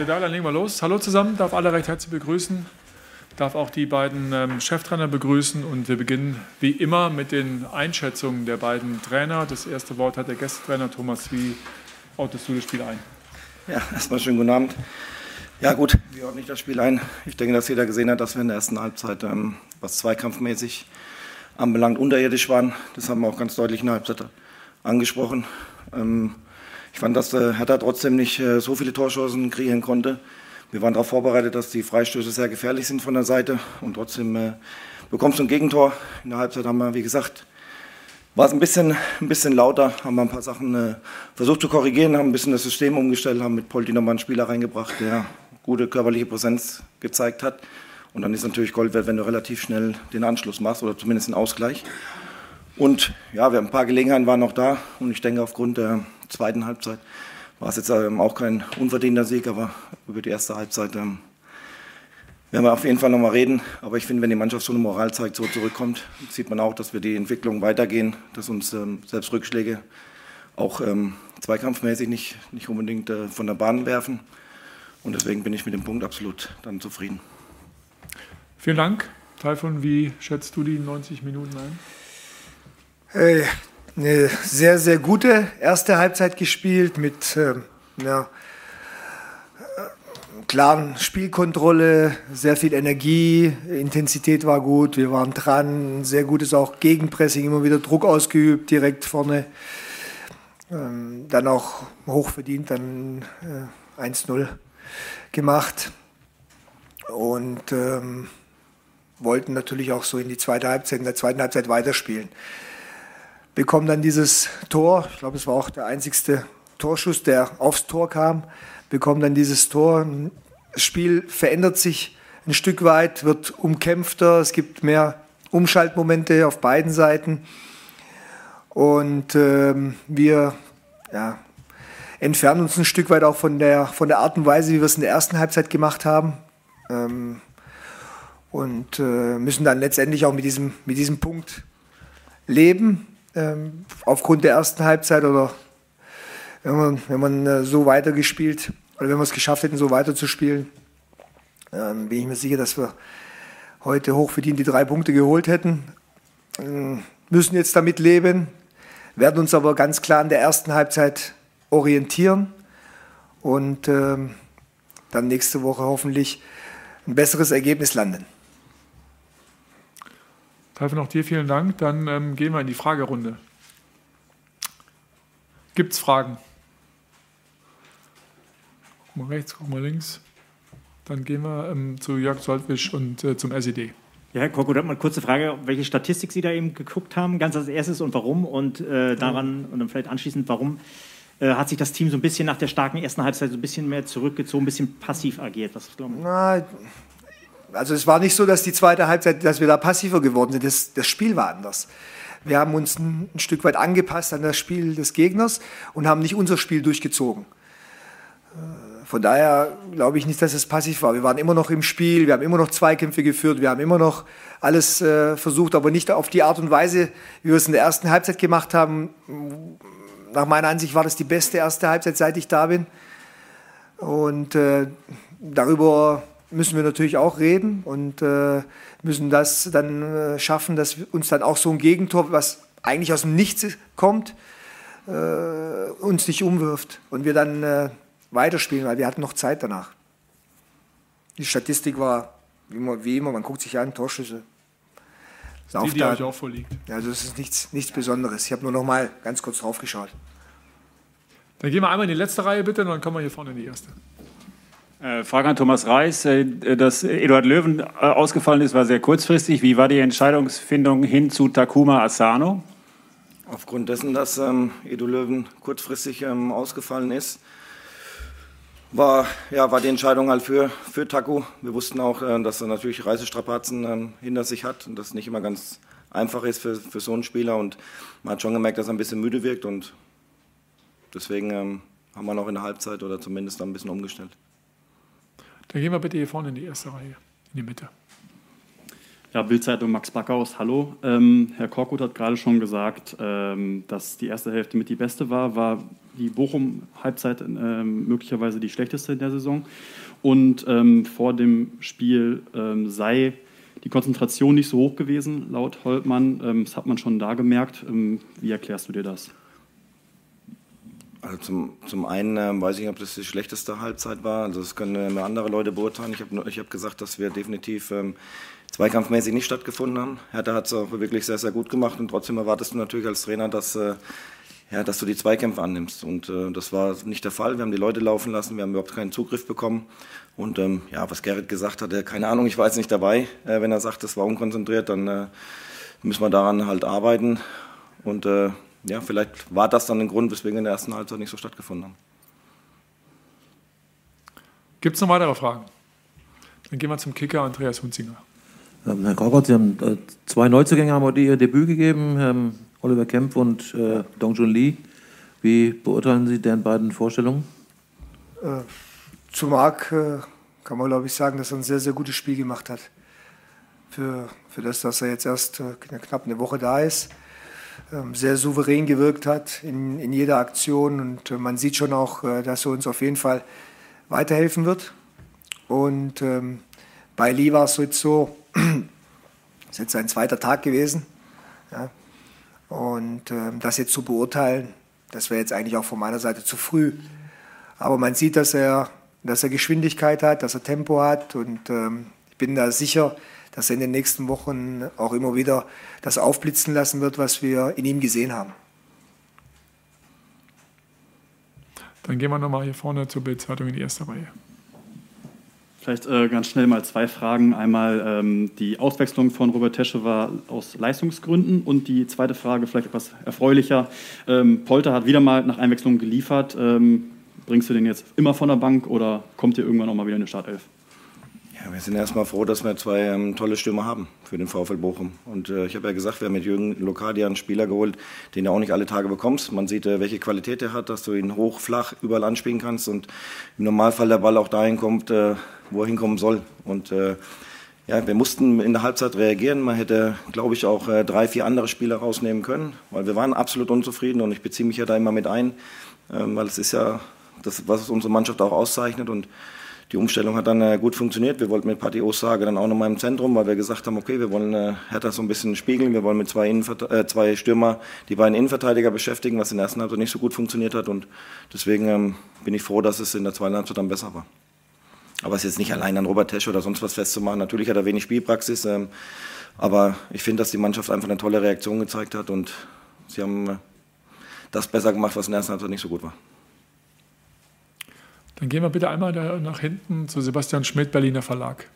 alle da, dann legen wir los. Hallo zusammen, darf alle recht herzlich begrüßen, darf auch die beiden ähm, Cheftrainer begrüßen und wir beginnen wie immer mit den Einschätzungen der beiden Trainer. Das erste Wort hat der Gästetrainer Thomas. Wie ordnest du das Spiel ein? Ja, erstmal schönen guten Abend. Ja gut, wie ordne ich das Spiel ein? Ich denke, dass jeder gesehen hat, dass wir in der ersten Halbzeit, ähm, was zweikampfmäßig anbelangt, unterirdisch waren. Das haben wir auch ganz deutlich in der Halbzeit angesprochen. Ähm, ich fand, dass der Hertha trotzdem nicht äh, so viele Torchancen kreieren konnte. Wir waren darauf vorbereitet, dass die Freistöße sehr gefährlich sind von der Seite und trotzdem äh, bekommst du ein Gegentor. In der Halbzeit haben wir, wie gesagt, war es ein bisschen, ein bisschen lauter, haben wir ein paar Sachen äh, versucht zu korrigieren, haben ein bisschen das System umgestellt, haben mit Polti nochmal einen Spieler reingebracht, der gute körperliche Präsenz gezeigt hat. Und dann ist natürlich Gold wert, wenn du relativ schnell den Anschluss machst oder zumindest einen Ausgleich. Und ja, wir haben ein paar Gelegenheiten waren noch da und ich denke aufgrund der zweiten Halbzeit war es jetzt ähm, auch kein unverdienter Sieg, aber über die erste Halbzeit ähm, werden wir auf jeden Fall nochmal reden. Aber ich finde, wenn die Mannschaft so eine Moral zeigt, so zurückkommt, sieht man auch, dass wir die Entwicklung weitergehen, dass uns ähm, selbst Rückschläge auch ähm, zweikampfmäßig nicht, nicht unbedingt äh, von der Bahn werfen. Und deswegen bin ich mit dem Punkt absolut dann zufrieden. Vielen Dank. Taifun, wie schätzt du die 90 Minuten ein? Hey, eine sehr, sehr gute erste Halbzeit gespielt mit äh, ja, klaren Spielkontrolle, sehr viel Energie, Intensität war gut, wir waren dran, sehr gutes auch Gegenpressing, immer wieder Druck ausgeübt, direkt vorne. Ähm, dann auch hochverdient, dann äh, 1-0 gemacht und ähm, wollten natürlich auch so in die zweite Halbzeit, in der zweiten Halbzeit weiterspielen bekommen dann dieses Tor, ich glaube, es war auch der einzigste Torschuss, der aufs Tor kam, bekommen dann dieses Tor. Das Spiel verändert sich ein Stück weit, wird umkämpfter, es gibt mehr Umschaltmomente auf beiden Seiten und ähm, wir ja, entfernen uns ein Stück weit auch von der, von der Art und Weise, wie wir es in der ersten Halbzeit gemacht haben. Ähm, und äh, müssen dann letztendlich auch mit diesem, mit diesem Punkt leben ähm, aufgrund der ersten Halbzeit oder wenn man, wenn man äh, so weitergespielt oder wenn wir es geschafft hätten, so weiterzuspielen, ähm, bin ich mir sicher, dass wir heute hochverdient die drei Punkte geholt hätten. Ähm, müssen jetzt damit leben, werden uns aber ganz klar in der ersten Halbzeit orientieren und ähm, dann nächste Woche hoffentlich ein besseres Ergebnis landen. Teufel, noch dir vielen Dank. Dann ähm, gehen wir in die Fragerunde. Gibt es Fragen? Guck mal rechts, guck mal links. Dann gehen wir ähm, zu Jörg Soltwisch und äh, zum SED. Ja, Herr Korko, da mal eine kurze Frage, welche Statistik Sie da eben geguckt haben, ganz als erstes und warum und äh, daran und dann vielleicht anschließend, warum äh, hat sich das Team so ein bisschen nach der starken ersten Halbzeit so ein bisschen mehr zurückgezogen, ein bisschen passiv agiert? Was glauben Sie? Na, also es war nicht so, dass die zweite Halbzeit, dass wir da passiver geworden sind. Das, das Spiel war anders. Wir haben uns ein, ein, Stück weit angepasst an das Spiel des Gegners und haben nicht unser Spiel durchgezogen. Äh, von daher glaube ich nicht, dass es passiv war. Wir waren immer noch im Spiel, wir haben immer noch Zweikämpfe geführt, wir haben immer noch alles äh, versucht, aber nicht auf die Art und Weise, wie wir es in der ersten Halbzeit gemacht haben. Nach meiner Ansicht war das die beste erste Halbzeit, seit ich da bin. Und äh, darüber müssen wir natürlich auch reden und äh, müssen das dann äh, schaffen, dass uns dann auch so ein Gegentor, was eigentlich aus dem Nichts kommt, äh, uns nicht umwirft und wir dann äh, weiterspielen, weil wir hatten noch Zeit danach. Die Statistik war wie immer, wie immer man guckt sich an, Torschüsse. Die, die euch auch vorliegt. Also es ist nichts, nichts Besonderes. Ich habe nur noch mal ganz kurz drauf geschaut. Dann gehen wir einmal in die letzte Reihe bitte, und dann kommen wir hier vorne in die erste. Äh, Frage an Thomas Reis. Äh, dass Eduard Löwen äh, ausgefallen ist, war sehr kurzfristig. Wie war die Entscheidungsfindung hin zu Takuma Asano? Aufgrund dessen, dass ähm, Edu Löwen kurzfristig ähm, ausgefallen ist, war, ja, war die Entscheidung halt für, für Taku. Wir wussten auch, äh, dass er natürlich Reisestrapazen ähm, hinter sich hat und das nicht immer ganz einfach ist für, für so einen Spieler. Und man hat schon gemerkt, dass er ein bisschen müde wirkt und deswegen ähm, haben wir noch in der Halbzeit oder zumindest ein bisschen umgestellt. Dann gehen wir bitte hier vorne in die erste Reihe, in die Mitte. Ja, Bildzeitung Max Backhaus, hallo. Ähm, Herr Korkut hat gerade schon gesagt, ähm, dass die erste Hälfte mit die beste war. War die Bochum-Halbzeit äh, möglicherweise die schlechteste in der Saison. Und ähm, vor dem Spiel ähm, sei die Konzentration nicht so hoch gewesen, laut Holtmann. Ähm, das hat man schon da gemerkt. Ähm, wie erklärst du dir das? Also zum, zum einen äh, weiß ich nicht, ob das die schlechteste Halbzeit war. Also das können äh, andere Leute beurteilen. Ich habe ich hab gesagt, dass wir definitiv ähm, zweikampfmäßig nicht stattgefunden haben. Hertha hat es auch wirklich sehr, sehr gut gemacht und trotzdem erwartest du natürlich als Trainer, dass, äh, ja, dass du die Zweikämpfe annimmst. Und äh, das war nicht der Fall. Wir haben die Leute laufen lassen, wir haben überhaupt keinen Zugriff bekommen. Und ähm, ja, was Gerrit gesagt hat, keine Ahnung, ich war jetzt nicht dabei. Äh, wenn er sagt, das war unkonzentriert, dann äh, müssen wir daran halt arbeiten. Und äh, ja, vielleicht war das dann ein Grund, weswegen in der ersten Halbzeit nicht so stattgefunden haben. Gibt es noch weitere Fragen? Dann gehen wir zum Kicker Andreas Hunzinger. Ähm, Herr Korkert, Sie haben äh, zwei Neuzugänge haben heute Ihr Debüt gegeben, ähm, Oliver Kempf und äh, Dongjun Lee. Wie beurteilen Sie deren beiden Vorstellungen? Äh, zu Marc äh, kann man, glaube ich, sagen, dass er ein sehr, sehr gutes Spiel gemacht hat. Für, für das, dass er jetzt erst äh, knapp eine Woche da ist. Ähm, sehr souverän gewirkt hat in, in jeder Aktion. Und äh, man sieht schon auch, äh, dass er uns auf jeden Fall weiterhelfen wird. Und ähm, bei Lee war es jetzt so, es ist jetzt sein zweiter Tag gewesen. Ja. Und ähm, das jetzt zu beurteilen, das wäre jetzt eigentlich auch von meiner Seite zu früh. Aber man sieht, dass er, dass er Geschwindigkeit hat, dass er Tempo hat und ähm, ich bin da sicher, dass er in den nächsten Wochen auch immer wieder das aufblitzen lassen wird, was wir in ihm gesehen haben. Dann gehen wir nochmal hier vorne zur Bildzeitung in die erste Reihe. Vielleicht äh, ganz schnell mal zwei Fragen. Einmal ähm, die Auswechslung von Robert Tesche war aus Leistungsgründen und die zweite Frage vielleicht etwas erfreulicher. Ähm, Polter hat wieder mal nach Einwechslung geliefert. Ähm, bringst du den jetzt immer von der Bank oder kommt dir irgendwann noch mal wieder eine Startelf? Ja, wir sind erstmal froh, dass wir zwei ähm, tolle Stürmer haben für den VfL Bochum. Und äh, ich habe ja gesagt, wir haben mit Jürgen Lokadia einen Spieler geholt, den du auch nicht alle Tage bekommst. Man sieht, äh, welche Qualität er hat, dass du ihn hoch, flach überall anspielen kannst und im Normalfall der Ball auch dahin kommt, äh, wo er hinkommen soll. Und äh, ja, wir mussten in der Halbzeit reagieren. Man hätte, glaube ich, auch äh, drei, vier andere Spieler rausnehmen können, weil wir waren absolut unzufrieden und ich beziehe mich ja da immer mit ein, ähm, weil es ist ja das, was unsere Mannschaft auch auszeichnet und die Umstellung hat dann äh, gut funktioniert. Wir wollten mit Patti Ossage dann auch nochmal im Zentrum, weil wir gesagt haben, okay, wir wollen äh, Hertha so ein bisschen spiegeln. Wir wollen mit zwei, äh, zwei Stürmer die beiden Innenverteidiger beschäftigen, was in der ersten Halbzeit nicht so gut funktioniert hat. Und deswegen ähm, bin ich froh, dass es in der zweiten Halbzeit dann besser war. Aber es ist jetzt nicht allein an Robert Tesch oder sonst was festzumachen. Natürlich hat er wenig Spielpraxis, ähm, aber ich finde, dass die Mannschaft einfach eine tolle Reaktion gezeigt hat und sie haben äh, das besser gemacht, was in der ersten Halbzeit nicht so gut war. Dann gehen wir bitte einmal nach hinten zu Sebastian Schmidt, Berliner Verlag.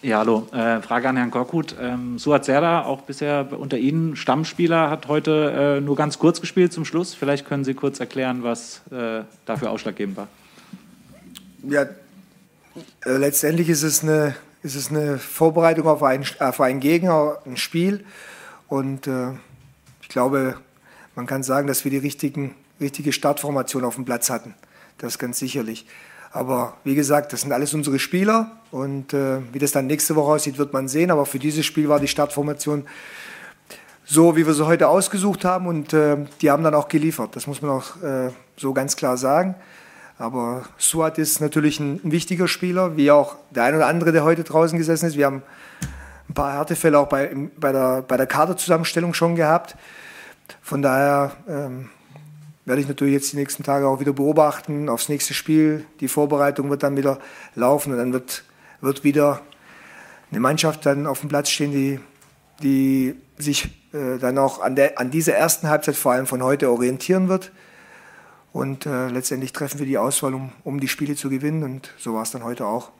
Ja, hallo. Äh, Frage an Herrn Korkut. Ähm, Suat Serda, auch bisher unter Ihnen Stammspieler, hat heute äh, nur ganz kurz gespielt zum Schluss. Vielleicht können Sie kurz erklären, was äh, dafür ausschlaggebend war. Ja, äh, letztendlich ist es, eine, ist es eine Vorbereitung auf einen, auf einen Gegner, ein Spiel. Und äh, ich glaube, man kann sagen, dass wir die richtigen, richtige Startformation auf dem Platz hatten. Das ganz sicherlich. Aber wie gesagt, das sind alles unsere Spieler und äh, wie das dann nächste Woche aussieht, wird man sehen. Aber für dieses Spiel war die Startformation so, wie wir sie heute ausgesucht haben und äh, die haben dann auch geliefert. Das muss man auch äh, so ganz klar sagen. Aber Suat ist natürlich ein, ein, wichtiger Spieler, wie auch der ein oder andere, der heute draußen gesessen ist. Wir haben ein paar Härtefälle auch bei, bei der, bei der Kaderzusammenstellung schon gehabt. Von daher ähm, werde ich natürlich jetzt die nächsten Tage auch wieder beobachten aufs nächste Spiel. Die Vorbereitung wird dann wieder laufen und dann wird, wird wieder eine Mannschaft dann auf dem Platz stehen, die, die sich äh, dann auch an, der, an dieser ersten Halbzeit vor allem von heute orientieren wird. Und äh, letztendlich treffen wir die Auswahl, um, um die Spiele zu gewinnen. Und so war es dann heute auch.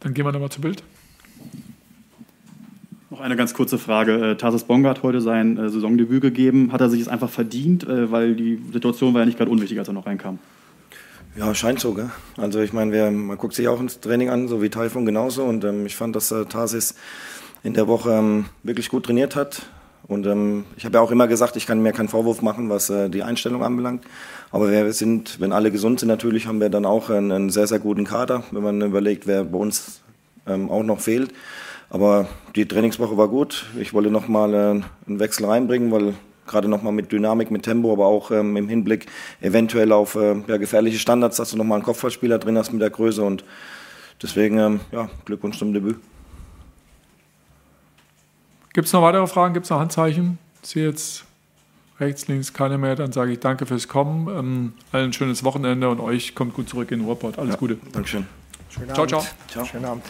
Dann gehen wir nochmal zu Bild. Noch eine ganz kurze Frage. Äh, Tarsis Bonga hat heute sein äh, Saisondebüt gegeben. Hat er sich es einfach verdient, äh, weil die Situation war ja nicht gerade unwichtig, als er noch reinkam? Ja, scheint so. Gell? Also ich meine, man guckt sich auch ins Training an, so wie Taifun genauso. Und ähm, ich fand, dass äh, Tarsis in der Woche ähm, wirklich gut trainiert hat. Und ähm, ich habe ja auch immer gesagt, ich kann mir keinen Vorwurf machen, was äh, die Einstellung anbelangt. Aber wir sind, wenn alle gesund sind, natürlich haben wir dann auch einen, einen sehr, sehr guten Kader, wenn man überlegt, wer bei uns ähm, auch noch fehlt. Aber die Trainingswoche war gut. Ich wollte noch mal äh, einen Wechsel reinbringen, weil gerade nochmal mit Dynamik, mit Tempo, aber auch ähm, im Hinblick eventuell auf äh, ja, gefährliche Standards, dass du nochmal einen Kopfballspieler drin hast mit der Größe und deswegen ähm, ja, Glückwunsch zum Debüt. Gibt es noch weitere Fragen? Gibt es noch Handzeichen? Ich sehe jetzt rechts, links keine mehr. Dann sage ich danke fürs Kommen. Ähm, allen ein schönes Wochenende und euch kommt gut zurück in den Ruhrpott. Alles Ja, Gute. Dankeschön. Schönen Ciao, Abend. ciao. Ciao. Schönen Abend.